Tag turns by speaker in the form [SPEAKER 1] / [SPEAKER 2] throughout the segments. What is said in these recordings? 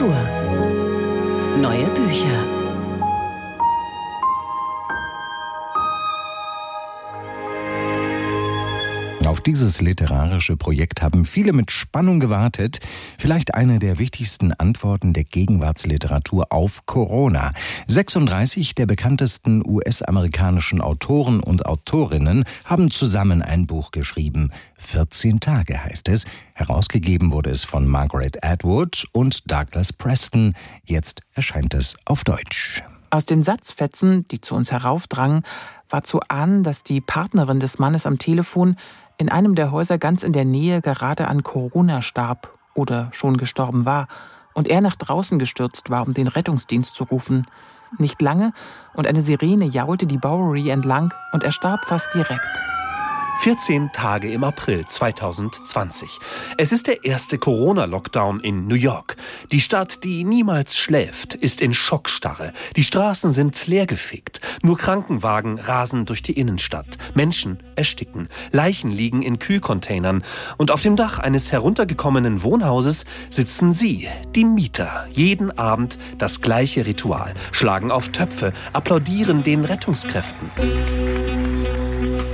[SPEAKER 1] Kultur. Neue Bücher.
[SPEAKER 2] Auf dieses literarische Projekt haben viele mit Spannung gewartet. Vielleicht eine der wichtigsten Antworten der Gegenwartsliteratur auf Corona. 36 der bekanntesten US-amerikanischen Autoren und Autorinnen haben zusammen ein Buch geschrieben. 14 Tage heißt es. Herausgegeben wurde es von Margaret Atwood und Douglas Preston. Jetzt erscheint es auf Deutsch.
[SPEAKER 3] Aus den Satzfetzen, die zu uns heraufdrangen, war zu ahnen, dass die Partnerin des Mannes am Telefon in einem der Häuser ganz in der Nähe gerade an Corona starb oder schon gestorben war und er nach draußen gestürzt war, um den Rettungsdienst zu rufen. Nicht lange und eine Sirene jaulte die Bowery entlang und er starb fast direkt.
[SPEAKER 4] 14 Tage im April 2020. Es ist der erste Corona-Lockdown in New York. Die Stadt, die niemals schläft, ist in Schockstarre. Die Straßen sind leergefegt. Nur Krankenwagen rasen durch die Innenstadt. Menschen ersticken. Leichen liegen in Kühlcontainern. Und auf dem Dach eines heruntergekommenen Wohnhauses sitzen Sie, die Mieter. Jeden Abend das gleiche Ritual. Schlagen auf Töpfe, applaudieren den Rettungskräften.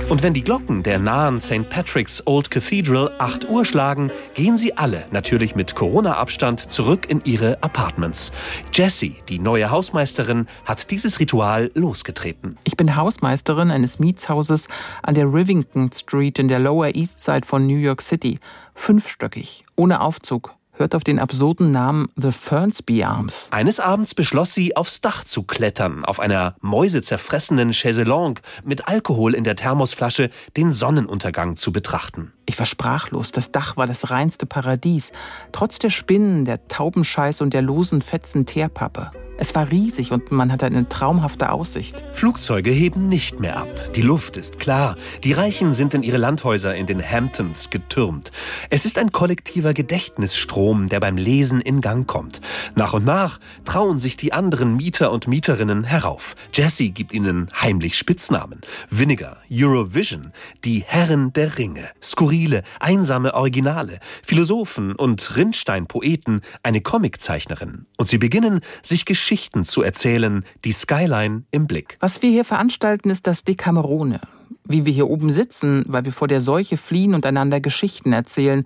[SPEAKER 4] Und wenn die Glocken der nahen St. Patrick's Old Cathedral 8 Uhr schlagen, gehen sie alle, natürlich mit Corona-Abstand, zurück in ihre Apartments. Jessie, die neue Hausmeisterin, hat dieses Ritual losgetreten.
[SPEAKER 3] Ich bin Hausmeisterin eines Mietshauses an der Rivington Street in der Lower East Side von New York City. Fünfstöckig, ohne Aufzug, hört auf den absurden Namen The Fernsby Arms.
[SPEAKER 4] Eines Abends beschloss sie, aufs Dach zu klettern, auf einer mäusezerfressenen Chaiselongue mit Alkohol in der Thermosflasche den Sonnenuntergang zu betrachten.
[SPEAKER 3] Ich war sprachlos. Das Dach war das reinste Paradies. Trotz der Spinnen, der Taubenscheiß und der losen Fetzen Teerpappe. Es war riesig und man hatte eine traumhafte Aussicht.
[SPEAKER 4] Flugzeuge heben nicht mehr ab. Die Luft ist klar. Die Reichen sind in ihre Landhäuser in den Hamptons getürmt. Es ist ein kollektiver Gedächtnisstrom, der beim Lesen in Gang kommt. Nach und nach trauen sich die anderen Mieter und Mieterinnen herauf. Jesse gibt ihnen heimlich Spitznamen. Vinegar, Eurovision, die Herren der Ringe, skurrile, einsame Originale, Philosophen und Rindstein-Poeten, eine Comiczeichnerin. Und sie beginnen, sich Geschichten zu erzählen, die Skyline im Blick.
[SPEAKER 3] Was wir hier veranstalten, ist das Decamerone. Wie wir hier oben sitzen, weil wir vor der Seuche fliehen und einander Geschichten erzählen,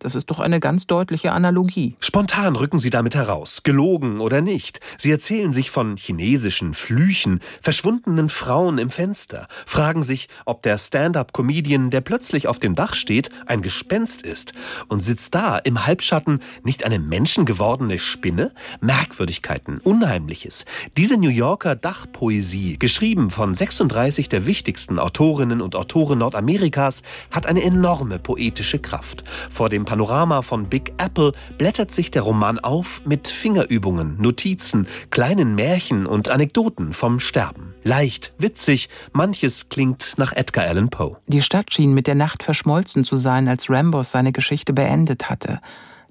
[SPEAKER 3] das ist doch eine ganz deutliche Analogie.
[SPEAKER 4] Spontan rücken sie damit heraus, gelogen oder nicht. Sie erzählen sich von chinesischen Flüchen, verschwundenen Frauen im Fenster, fragen sich, ob der Stand-up-Comedian, der plötzlich auf dem Dach steht, ein Gespenst ist. Und sitzt da im Halbschatten nicht eine menschengewordene Spinne? Merkwürdigkeiten, Unheimliches. Diese New Yorker Dachpoesie, geschrieben von 36 der wichtigsten Autorinnen und Autoren Nordamerikas, hat eine enorme poetische Kraft. Vor dem Panorama von Big Apple blättert sich der Roman auf mit Fingerübungen, Notizen, kleinen Märchen und Anekdoten vom Sterben. Leicht, witzig, manches klingt nach Edgar Allan Poe.
[SPEAKER 3] Die Stadt schien mit der Nacht verschmolzen zu sein, als Rambos seine Geschichte beendet hatte.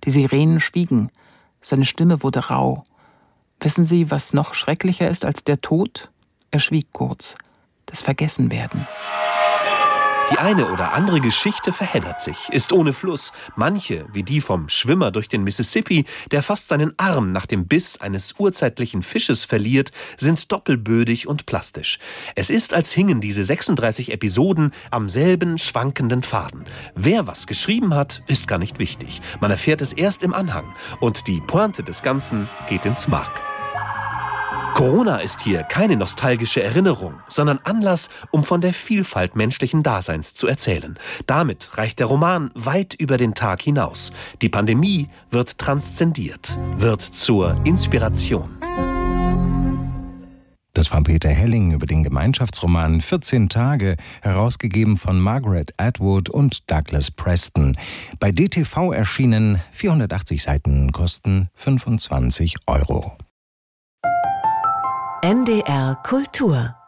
[SPEAKER 3] Die Sirenen schwiegen. Seine Stimme wurde rau. Wissen Sie, was noch schrecklicher ist als der Tod? Er schwieg kurz. Das Vergessenwerden.
[SPEAKER 4] Die eine oder andere Geschichte verheddert sich, ist ohne Fluss. Manche, wie die vom Schwimmer durch den Mississippi, der fast seinen Arm nach dem Biss eines urzeitlichen Fisches verliert, sind doppelbödig und plastisch. Es ist, als hingen diese 36 Episoden am selben schwankenden Faden. Wer was geschrieben hat, ist gar nicht wichtig. Man erfährt es erst im Anhang. Und die Pointe des Ganzen geht ins Mark. Corona ist hier keine nostalgische Erinnerung, sondern Anlass, um von der Vielfalt menschlichen Daseins zu erzählen. Damit reicht der Roman weit über den Tag hinaus. Die Pandemie wird transzendiert, wird zur Inspiration.
[SPEAKER 2] Das war Peter Helling über den Gemeinschaftsroman 14 Tage, herausgegeben von Margaret Atwood und Douglas Preston. Bei DTV erschienen 480 Seiten, kosten 25 Euro.
[SPEAKER 1] NDR Kultur